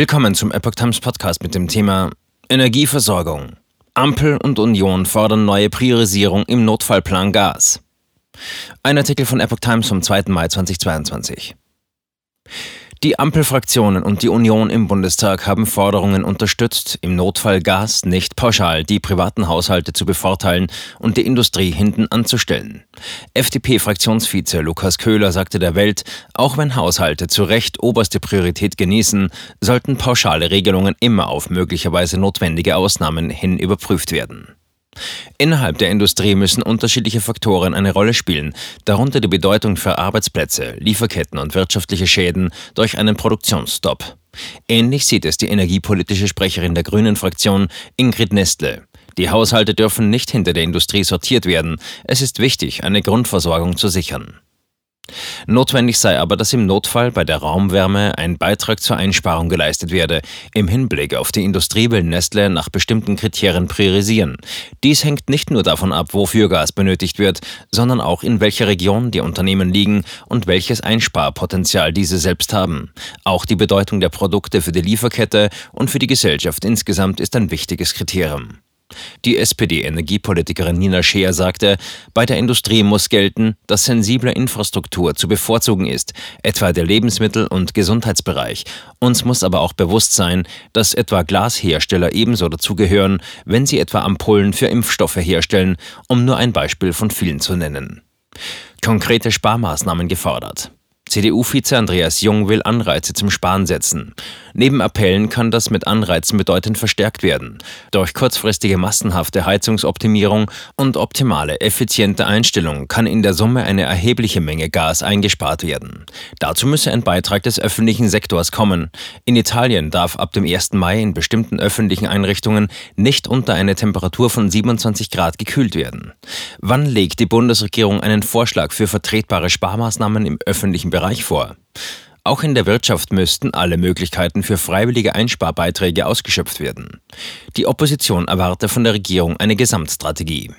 Willkommen zum Epoch Times Podcast mit dem Thema Energieversorgung. Ampel und Union fordern neue Priorisierung im Notfallplan Gas. Ein Artikel von Epoch Times vom 2. Mai 2022. Die Ampelfraktionen und die Union im Bundestag haben Forderungen unterstützt, im Notfall Gas nicht pauschal die privaten Haushalte zu bevorteilen und die Industrie hinten anzustellen. FDP-Fraktionsvize Lukas Köhler sagte der Welt, auch wenn Haushalte zu Recht oberste Priorität genießen, sollten pauschale Regelungen immer auf möglicherweise notwendige Ausnahmen hin überprüft werden. Innerhalb der Industrie müssen unterschiedliche Faktoren eine Rolle spielen, darunter die Bedeutung für Arbeitsplätze, Lieferketten und wirtschaftliche Schäden durch einen Produktionsstopp. Ähnlich sieht es die energiepolitische Sprecherin der Grünen Fraktion Ingrid Nestle. Die Haushalte dürfen nicht hinter der Industrie sortiert werden. Es ist wichtig, eine Grundversorgung zu sichern. Notwendig sei aber, dass im Notfall bei der Raumwärme ein Beitrag zur Einsparung geleistet werde. Im Hinblick auf die Industrie will Nestle nach bestimmten Kriterien priorisieren. Dies hängt nicht nur davon ab, wofür Gas benötigt wird, sondern auch in welcher Region die Unternehmen liegen und welches Einsparpotenzial diese selbst haben. Auch die Bedeutung der Produkte für die Lieferkette und für die Gesellschaft insgesamt ist ein wichtiges Kriterium. Die SPD-Energiepolitikerin Nina Scheer sagte, bei der Industrie muss gelten, dass sensible Infrastruktur zu bevorzugen ist, etwa der Lebensmittel- und Gesundheitsbereich. Uns muss aber auch bewusst sein, dass etwa Glashersteller ebenso dazugehören, wenn sie etwa Ampullen für Impfstoffe herstellen, um nur ein Beispiel von vielen zu nennen. Konkrete Sparmaßnahmen gefordert. CDU-Vize Andreas Jung will Anreize zum Sparen setzen. Neben Appellen kann das mit Anreizen bedeutend verstärkt werden. Durch kurzfristige massenhafte Heizungsoptimierung und optimale, effiziente Einstellung kann in der Summe eine erhebliche Menge Gas eingespart werden. Dazu müsse ein Beitrag des öffentlichen Sektors kommen. In Italien darf ab dem 1. Mai in bestimmten öffentlichen Einrichtungen nicht unter eine Temperatur von 27 Grad gekühlt werden. Wann legt die Bundesregierung einen Vorschlag für vertretbare Sparmaßnahmen im öffentlichen Bereich Bereich vor. Auch in der Wirtschaft müssten alle Möglichkeiten für freiwillige Einsparbeiträge ausgeschöpft werden. Die Opposition erwarte von der Regierung eine Gesamtstrategie.